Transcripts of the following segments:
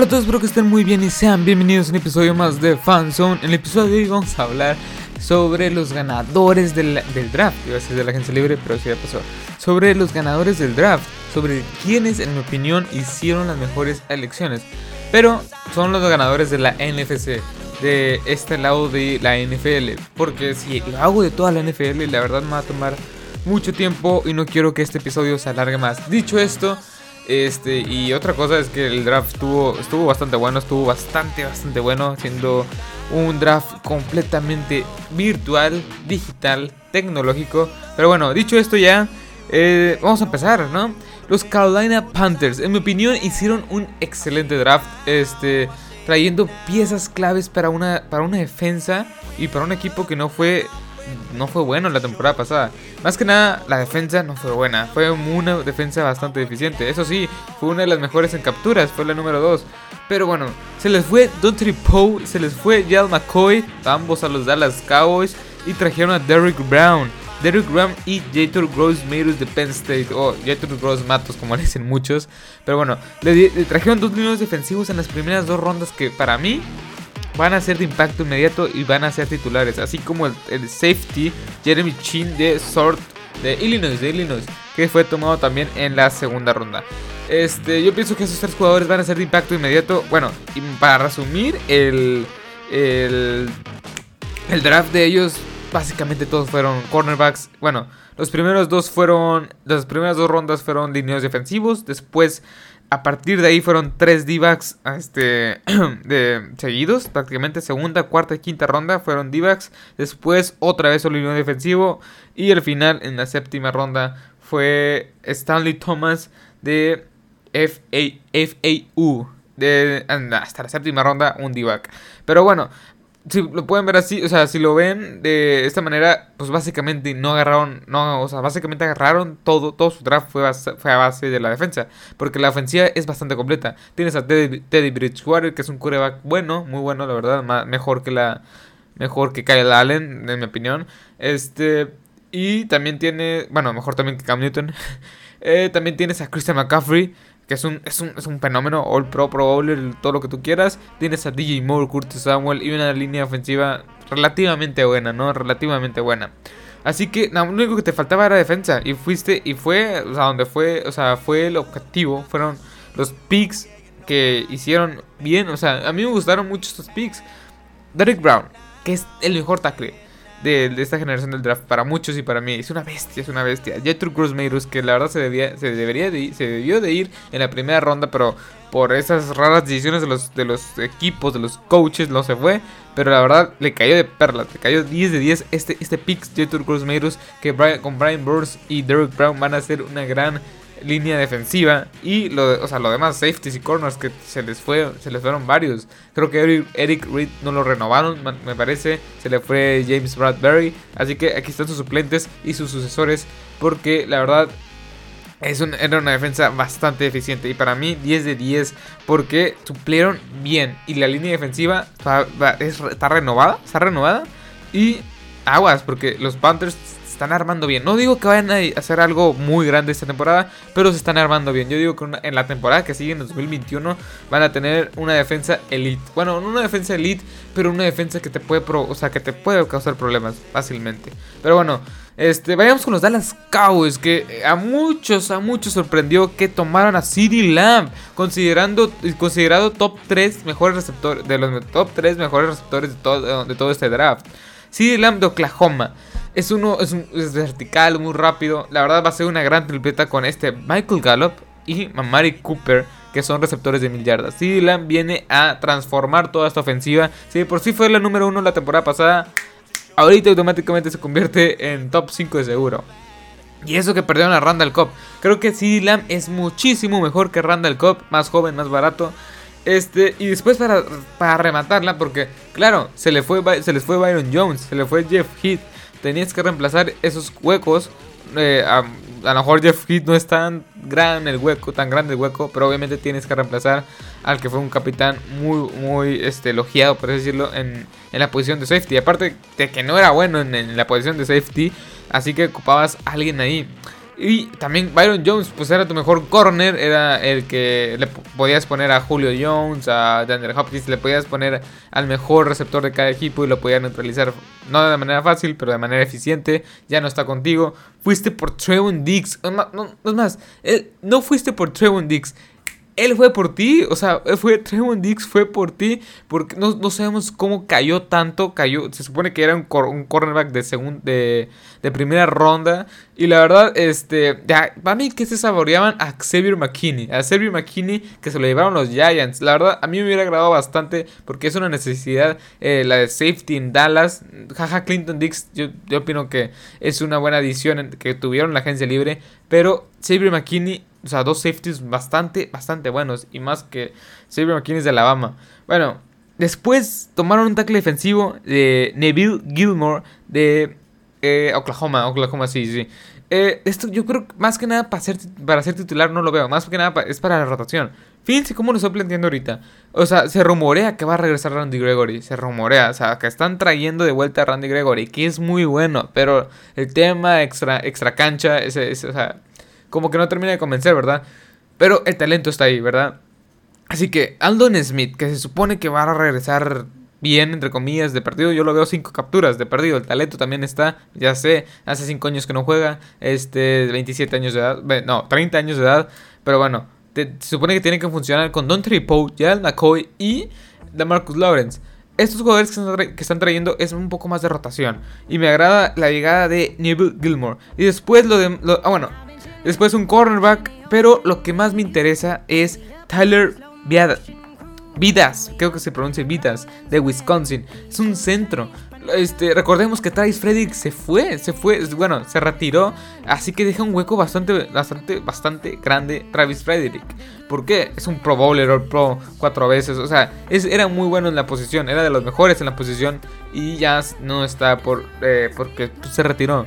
Hola a todos, espero que estén muy bien y sean bienvenidos a un episodio más de Fanzone. En el episodio de hoy vamos a hablar sobre los ganadores del, del draft. Iba a decir de la agencia libre, pero sí ya pasó. Sobre los ganadores del draft. Sobre quienes, en mi opinión, hicieron las mejores elecciones. Pero son los ganadores de la NFC. De este lado de la NFL. Porque si lo hago de toda la NFL, la verdad me va a tomar mucho tiempo y no quiero que este episodio se alargue más. Dicho esto, este, y otra cosa es que el draft estuvo, bastante bueno, estuvo bastante, bastante bueno, siendo un draft completamente virtual, digital, tecnológico. Pero bueno, dicho esto ya, eh, vamos a empezar, ¿no? Los Carolina Panthers, en mi opinión, hicieron un excelente draft, este, trayendo piezas claves para una, para una defensa y para un equipo que no fue no fue bueno la temporada pasada. Más que nada, la defensa no fue buena. Fue una defensa bastante deficiente. Eso sí, fue una de las mejores en capturas. Fue la número 2. Pero bueno, se les fue Dontre Poe, se les fue Yal McCoy, ambos a los Dallas Cowboys. Y trajeron a Derrick Brown. Derrick Brown y Jator Gross Matos de Penn State. O Jator Gross Matos, como le dicen muchos. Pero bueno, le, trajeron dos líneas defensivos en las primeras dos rondas que para mí van a ser de impacto inmediato y van a ser titulares, así como el, safety Jeremy Chin de Sort de Illinois, de Illinois, que fue tomado también en la segunda ronda. Este, yo pienso que esos tres jugadores van a ser de impacto inmediato. Bueno, y para resumir, el, el, el draft de ellos, básicamente todos fueron cornerbacks. Bueno, los primeros dos fueron, las primeras dos rondas fueron líneas defensivos. Después a partir de ahí fueron tres D-backs este, seguidos, prácticamente segunda, cuarta y quinta ronda fueron D-backs. Después otra vez solo defensivo. Y el final en la séptima ronda fue Stanley Thomas de FAU. De, hasta la séptima ronda un D-back. Pero bueno, si lo pueden ver así, o sea, si lo ven de esta manera, pues básicamente no agarraron, no, o sea, básicamente agarraron todo, todo su draft fue, fue a base de la defensa, porque la ofensiva es bastante completa. Tienes a Teddy, Bridgewater, que es un quarterback bueno, muy bueno, la verdad, mejor que la, mejor que Kyle Allen, en mi opinión. Este, y también tiene, bueno, mejor también que Cam Newton. eh, también tienes a Christian McCaffrey, que es un, es un, es un fenómeno, All Pro, Pro Bowler, todo lo que tú quieras. Tienes a DJ Moore, Curtis Samuel y una línea ofensiva relativamente buena, ¿no? Relativamente buena. Así que lo único que te faltaba era defensa. Y fuiste, y fue, o sea, donde fue, o sea, fue el objetivo. Fueron los picks que hicieron bien. O sea, a mí me gustaron mucho estos picks. Derek Brown, que es el mejor tackle de, esta generación del draft para muchos y para mí. Es una bestia, es una bestia. Jetro Cruz que la verdad se, debía, se, debería de se debió de ir en la primera ronda, pero por esas raras decisiones de los, de los equipos, de los coaches, no se fue. Pero la verdad le cayó de perlas, le cayó 10 de 10 este, este pick Jetro Cruz que con Brian Burns y Derek Brown van a ser una gran línea defensiva y lo, o sea, lo demás, safeties y corners que se les fue, se les fueron varios. Creo que Eric, Reed no lo renovaron, me parece. Se le fue James Bradbury. Así que aquí están sus suplentes y sus sucesores. Porque la verdad es era una defensa bastante eficiente. Y para mí 10 de 10 porque suplieron bien. Y la línea defensiva está renovada. Está renovada. Y aguas porque los Panthers están armando bien. No digo que vayan a hacer algo muy grande esta temporada, pero se están armando bien. Yo digo que en la temporada que sigue en 2021 van a tener una defensa elite. Bueno, no una defensa elite, pero una defensa que te puede, o sea, que te puede causar problemas fácilmente. Pero bueno, este, vayamos con los Dallas Cowboys, que a muchos, a muchos sorprendió que tomaron a CeeDee Lamb, considerando, considerado top 3 mejores receptores, de los top 3 mejores receptores de todo, de todo este draft. CeeDee Lamb de Oklahoma. Es uno, es, un, vertical, muy rápido. La verdad va a ser una gran tripleta con este Michael Gallup y Mamari Cooper, que son receptores de mil yardas. Lamb viene a transformar toda esta ofensiva. Si por sí fue la número uno la temporada pasada, ahorita automáticamente se convierte en top 5 de seguro. Y eso que perdieron a Randall Cobb. Creo que CD Lamb es muchísimo mejor que Randall Cobb, más joven, más barato. Este, y después para, para rematarla, porque claro, se, le fue, se les fue Byron Jones, se le fue Jeff Heath, tenías que reemplazar esos huecos. Eh, a, lo mejor Jeff Heath no es tan grande el hueco, tan grande el hueco, pero obviamente tienes que reemplazar al que fue un capitán muy, muy este, elogiado, por así decirlo, en, la posición de safety. Aparte de que no era bueno en, en la posición de safety, así que ocupabas a alguien ahí. Y también Byron Jones, pues era tu mejor corner, era el que le podías poner a Julio Jones, a Daniel Hopkins, le podías poner al mejor receptor de cada equipo y lo podías neutralizar, no de manera fácil, pero de manera eficiente. Ya no está contigo. Fuiste por Trevon Diggs, no, es más, no fuiste por Trevon Diggs, él fue por ti, o sea, fue Trevon Dix fue por ti, porque no, sabemos cómo cayó tanto, cayó, se supone que era un, cornerback de, de, de, primera ronda, y la verdad, este, ya, para mí que se saboreaban a Xavier McKinney, a Xavier McKinney que se lo llevaron los Giants, la verdad, a mí me hubiera agradado bastante, porque es una necesidad, eh, la de safety en Dallas, jaja, Clinton Dix, yo, yo opino que es una buena adición que tuvieron la agencia libre, pero Xavier McKinney o sea, dos safeties bastante, bastante buenos. Y más que Xavier McKinney de Alabama. Bueno, después tomaron un tackle defensivo de Neville Gilmore de eh, Oklahoma. Oklahoma, sí, sí. Eh, esto yo creo que más que nada para ser, para ser titular no lo veo. Más que nada es para la rotación. Fíjense cómo lo estoy planteando ahorita. O sea, se rumorea que va a regresar Randy Gregory. Se rumorea. O sea, que están trayendo de vuelta a Randy Gregory. Que es muy bueno. Pero el tema extra, extra cancha. Ese, ese, o sea, como que no termina de convencer, ¿verdad? Pero el talento está ahí, ¿verdad? Así que Aldon Smith, que se supone que va a regresar bien, entre comillas, de perdido. Yo lo veo cinco capturas de perdido. El talento también está, ya sé, hace cinco años que no juega. Este, 27 años de edad, no, 30 años de edad. Pero bueno, se supone que tiene que funcionar con Don Poe, Gerald McCoy y Marcus Lawrence. Estos jugadores que están, trayendo es un poco más de rotación. Y me agrada la llegada de Neville Gilmore. Y después lo de... ah, bueno, Después un cornerback. Pero lo que más me interesa es Tyler Vidas. Creo que se pronuncia Vidas. De Wisconsin. Es un centro. Este, recordemos que Travis Frederick se fue, se fue, bueno, se retiró, así que deja un hueco bastante, bastante, bastante grande Travis Frederick. ¿Por qué? Es un Pro Bowler o Pro cuatro veces, o sea, es, era muy bueno en la posición, era de los mejores en la posición y ya no está por, eh, porque se retiró.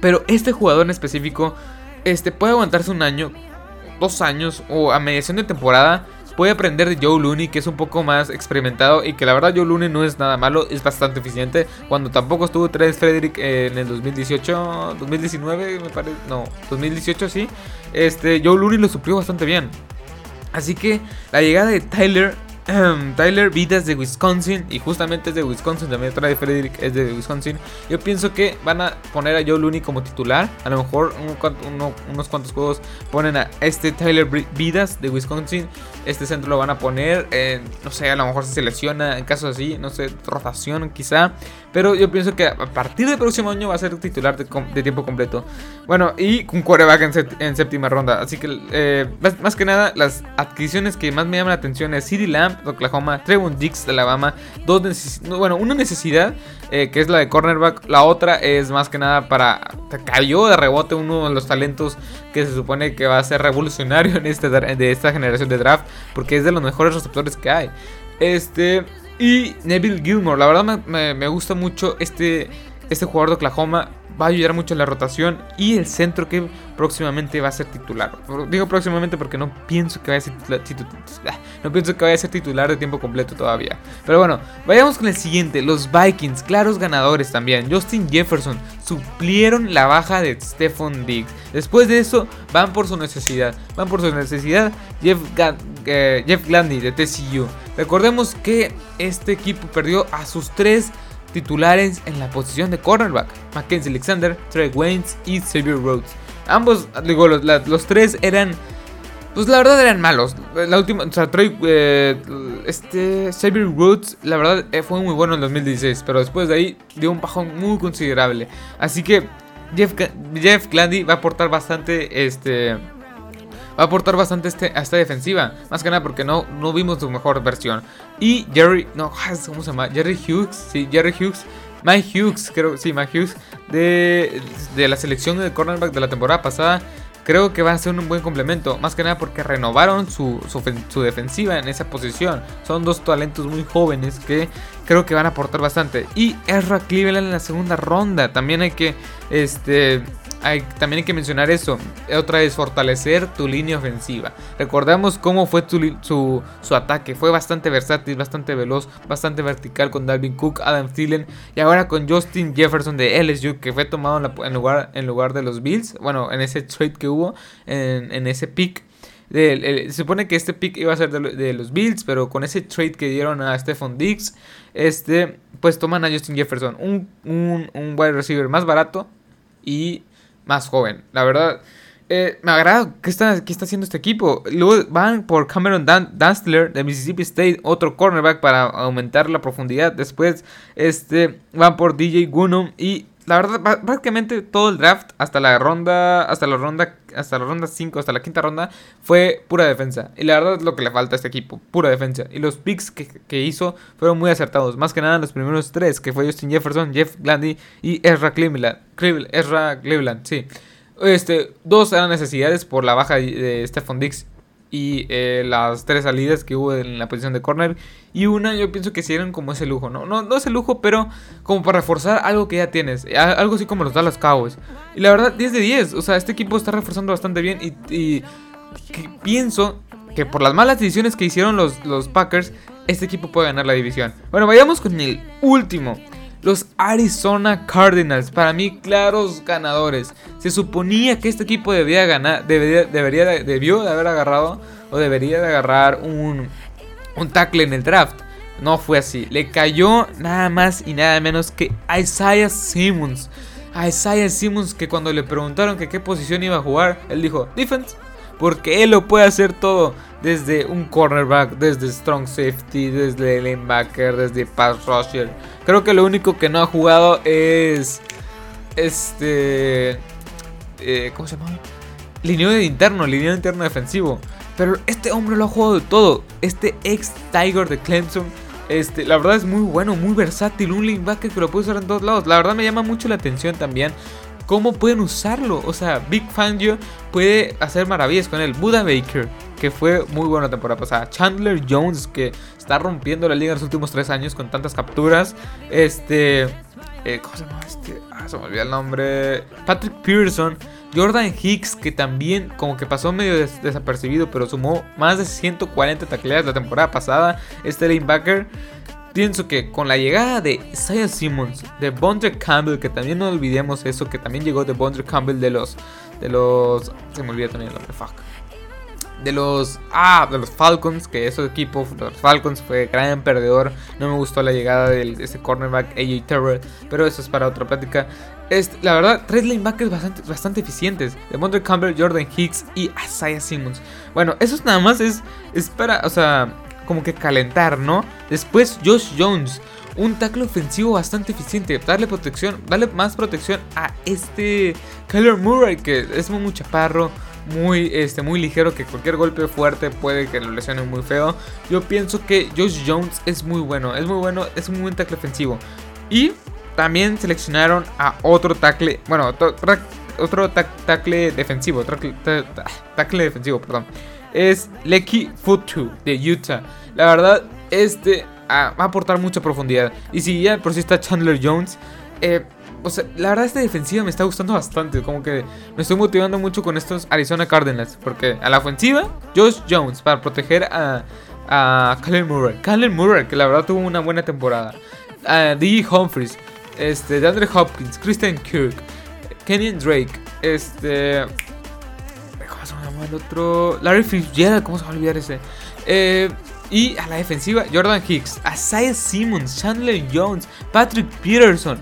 Pero este jugador en específico este, puede aguantarse un año, dos años o a mediación de temporada. Puede aprender de Joe Looney, que es un poco más experimentado y que la verdad Joe Looney no es nada malo, es bastante eficiente. Cuando tampoco estuvo Travis Frederick en el 2018, 2019, me parece, no, 2018 sí. Este, Joe Looney lo suplió bastante bien. Así que la llegada de Tyler Tyler Vidas de Wisconsin. Y justamente es de Wisconsin. También trae Frederick es de Wisconsin. Yo pienso que van a poner a Joe Looney como titular. A lo mejor unos cuantos juegos ponen a este Tyler Vidas de Wisconsin. Este centro lo van a poner. no sé, a lo mejor se lesiona. En caso así, no sé, rotación quizá. Pero yo pienso que a partir del próximo año va a ser titular de, tiempo completo. Bueno, y con quarterback en, séptima ronda. Así que, eh, más, que nada, las adquisiciones que más me llaman la atención es CD Lamb de Oklahoma, Trevon Dix de Alabama. Dos bueno, una necesidad eh, que es la de cornerback. La otra es más que nada para. Cayó de rebote uno de los talentos que se supone que va a ser revolucionario en este, de esta generación de draft. Porque es de los mejores receptores que hay. Este. Y Neville Gilmore, la verdad me, gusta mucho este, este jugador de Oklahoma. Va a ayudar mucho en la rotación y el centro que próximamente va a ser titular. Digo próximamente porque no pienso que vaya a ser titular, no pienso que vaya a ser titular de tiempo completo todavía. Pero bueno, vayamos con el siguiente. Los Vikings, claros ganadores también. Justin Jefferson suplieron la baja de Stephon Diggs. Después de eso, van por su necesidad. Van por su necesidad. Jeff, eh, Jeff Glandy de TCU. Recordemos que este equipo perdió a sus tres titulares en la posición de cornerback: Mackenzie Alexander, Trey Waynes y Xavier Rhodes. Ambos, digo, los, tres eran. Pues la verdad eran malos. La última, o sea, Trey, eh, este, Xavier Rhodes, la verdad eh, fue muy bueno en 2016, pero después de ahí dio un bajón muy considerable. Así que Jeff, Jeff Glandy va a aportar bastante, este, va a aportar bastante este, a esta defensiva. Más que nada porque no, no vimos su mejor versión. Y Jerry, no, ¿cómo se llama? Jerry Hughes, sí, Jerry Hughes. Mike Hughes, creo, sí, Mike Hughes, de, de la selección de cornerback de la temporada pasada creo que va a ser un buen complemento. Más que nada porque renovaron su, su, defensiva en esa posición. Son dos talentos muy jóvenes que creo que van a aportar bastante. Y Ezra Cleveland en la segunda ronda. También hay que, este, también hay que mencionar eso. Otra es fortalecer tu línea ofensiva. Recordamos cómo fue su, su, ataque. Fue bastante versátil, bastante veloz, bastante vertical con Dalvin Cook, Adam Thielen y ahora con Justin Jefferson de LSU que fue tomado en, lugar, en lugar de los Bills. Bueno, en ese trade que hubo, en, en ese pick. se supone que este pick iba a ser de, los Bills, pero con ese trade que dieron a Stephon Diggs, este, pues toman a Justin Jefferson, un, un, un wide receiver más barato y más joven. La verdad, eh, me agrada qué está, qué está haciendo este equipo. Luego van por Cameron Dan de Mississippi State, otro cornerback para aumentar la profundidad. Después este, van por DJ Gunum y la verdad, prácticamente todo el draft hasta la ronda, hasta la ronda, hasta la ronda 5, hasta la quinta ronda, fue pura defensa. Y la verdad es lo que le falta a este equipo, pura defensa. Y los picks que, hizo fueron muy acertados. Más que nada los primeros tres, que fue Justin Jefferson, Jeff Glandy y Ezra Cleveland. Ezra Cleveland, sí. Este, dos eran necesidades por la baja de Stephon Dix y eh, las tres salidas que hubo en la posición de corner. Y una yo pienso que hicieron como ese lujo, ¿no? No, no ese lujo, pero como para reforzar algo que ya tienes. Algo así como los Dallas Cowboys. Y la verdad, 10 de 10. O sea, este equipo está reforzando bastante bien y, pienso que por las malas decisiones que hicieron los, los Packers, este equipo puede ganar la división. Bueno, vayamos con el último. Los Arizona Cardinals, para mí claros ganadores. Se suponía que este equipo debía ganar, debería, debió de haber agarrado o debería de agarrar un, un tackle en el draft. No fue así. Le cayó nada más y nada menos que Isaiah Simmons. Isaiah Simmons que cuando le preguntaron que qué posición iba a jugar, él dijo defense. Porque él lo puede hacer todo. Desde un cornerback, desde strong safety, desde linebacker, desde pass rusher. Creo que lo único que no ha jugado es. Este. Eh, ¿Cómo se llama? Lineo de interno, lineo interno defensivo. Pero este hombre lo ha jugado de todo. Este ex Tiger de Clemson. Este, la verdad es muy bueno, muy versátil. Un linebacker que lo puede usar en todos lados. La verdad me llama mucho la atención también cómo pueden usarlo. O sea, Big Fangio puede hacer maravillas con él. Buda Baker, que fue muy bueno la temporada pasada. Chandler Jones, que está rompiendo la liga en los últimos tres años con tantas capturas. Este. Eh, ¿Cómo se llama este? Ah, se me olvidó el nombre. Patrick Pearson. Jordan Hicks, que también como que pasó medio desapercibido, pero sumó más de 140 tacleadas la temporada pasada. Este linebacker pienso que con la llegada de Isaiah Simmons, de Bondre Campbell, que también no olvidemos eso, que también llegó de Bondre Campbell de los. De los. Se me olvida también el nombre, fuck. De los. Ah, de los Falcons, que ese equipo, los Falcons, fue gran perdedor. No me gustó la llegada de ese cornerback AJ Terrell, pero eso es para otra plática. Es, la verdad, tres linebackers bastante, bastante eficientes. De Bondre Campbell, Jordan Hicks y Isaiah Simmons. Bueno, eso nada más es, es para, o sea, como que calentar, ¿no? Después Josh Jones, un tackle ofensivo bastante eficiente, darle protección, darle más protección a este Kyler Murray que es muy chaparro, muy, este, muy ligero, que cualquier golpe fuerte puede que lo lesione muy feo. Yo pienso que Josh Jones es muy bueno, es muy bueno, es un buen tackle ofensivo. Y también seleccionaron a otro tackle, bueno, otro, tackle defensivo, tackle defensivo, perdón es Lecky Futu de Utah. La verdad, este va a aportar mucha profundidad. Y si ya por si está Chandler Jones, eh, o sea, la verdad esta defensiva me está gustando bastante. Como que me estoy motivando mucho con estos Arizona Cardinals. Porque a la ofensiva, Josh Jones para proteger a, a Murray. Kyler Murray, que la verdad tuvo una buena temporada. A D. Humphries, este, DeAndre Hopkins, Christian Kirk, Kenyon Drake, este el otro? Larry Fitzgerald, ¿cómo se va a olvidar ese? Eh, y a la defensiva, Jordan Hicks, Isaiah Simmons, Chandler Jones, Patrick Peterson,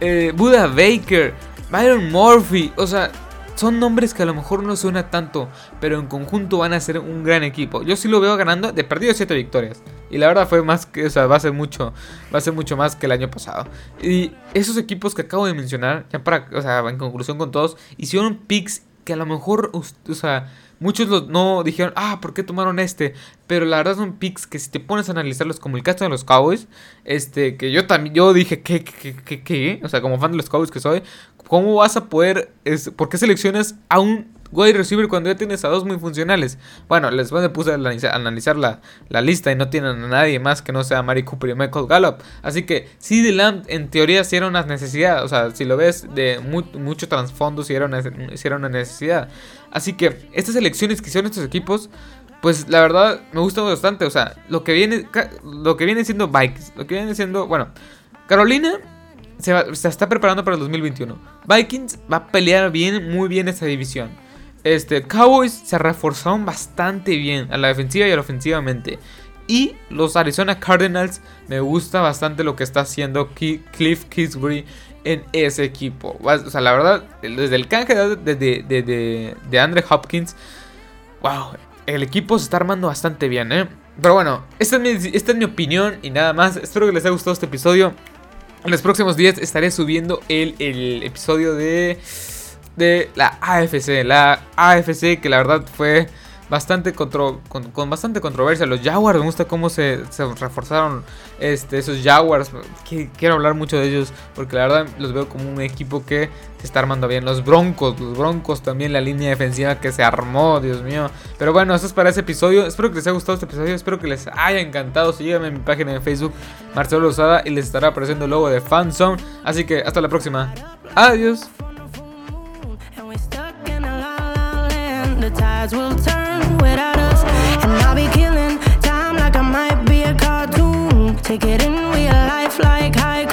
eh, Buda Baker, Byron Murphy. O sea, son nombres que a lo mejor no suena tanto, pero en conjunto van a ser un gran equipo. Yo sí lo veo ganando de perdido 7 victorias. Y la verdad fue más que, o sea, va a ser mucho, va a ser mucho más que el año pasado. Y esos equipos que acabo de mencionar, ya para, o sea, en conclusión con todos, hicieron picks que a lo mejor, o sea, muchos no dijeron, ah, ¿por qué tomaron este? Pero la verdad son picks que si te pones a analizarlos como el caso de los Cowboys, este, que yo también, yo dije, ¿qué, qué, qué, qué? O sea, como fan de los Cowboys que soy, ¿cómo vas a poder, es, por qué seleccionas a un wide receiver cuando ya tienes a dos muy funcionales? Bueno, les me puse a analizar, la, lista y no tienen a nadie más que no sea Mari Cooper y Michael Gallup. Así que CD Lamb en teoría sí era una necesidad. O sea, si lo ves de mucho trasfondo, sí era, una, necesidad. Así que estas elecciones que hicieron estos equipos pues la verdad me gusta bastante. O sea, lo que viene, lo que viene siendo Vikings, lo que viene siendo, bueno, Carolina se, está preparando para el 2021. Vikings va a pelear bien, muy bien esta división. Este, Cowboys se reforzaron bastante bien a la defensiva y a la ofensivamente. Y los Arizona Cardinals me gusta bastante lo que está haciendo Cliff Kingsbury en ese equipo. O sea, la verdad, desde el canje de, de, de Andre Hopkins, wow, el equipo se está armando bastante bien, ¿eh? Pero bueno, esta es, mi, esta es mi opinión y nada más. Espero que les haya gustado este episodio. En los próximos días estaré subiendo el, el episodio de, de la AFC. La AFC que la verdad fue bastante con, bastante controversia. Los Jaguars, me gusta cómo se, reforzaron este, esos Jaguars. quiero hablar mucho de ellos porque la verdad los veo como un equipo que se está armando bien. Los Broncos, los Broncos también, la línea defensiva que se armó, Dios mío. Pero bueno, eso es para ese episodio. Espero que les haya gustado este episodio, espero que les haya encantado. Síganme en mi página de Facebook, Marcelo Lozada, y les estará apareciendo el logo de Fanzone. Así que hasta la próxima. Adiós. tides will turn without us. And I'll be killing time like I might be a cartoon. Take it in real life like high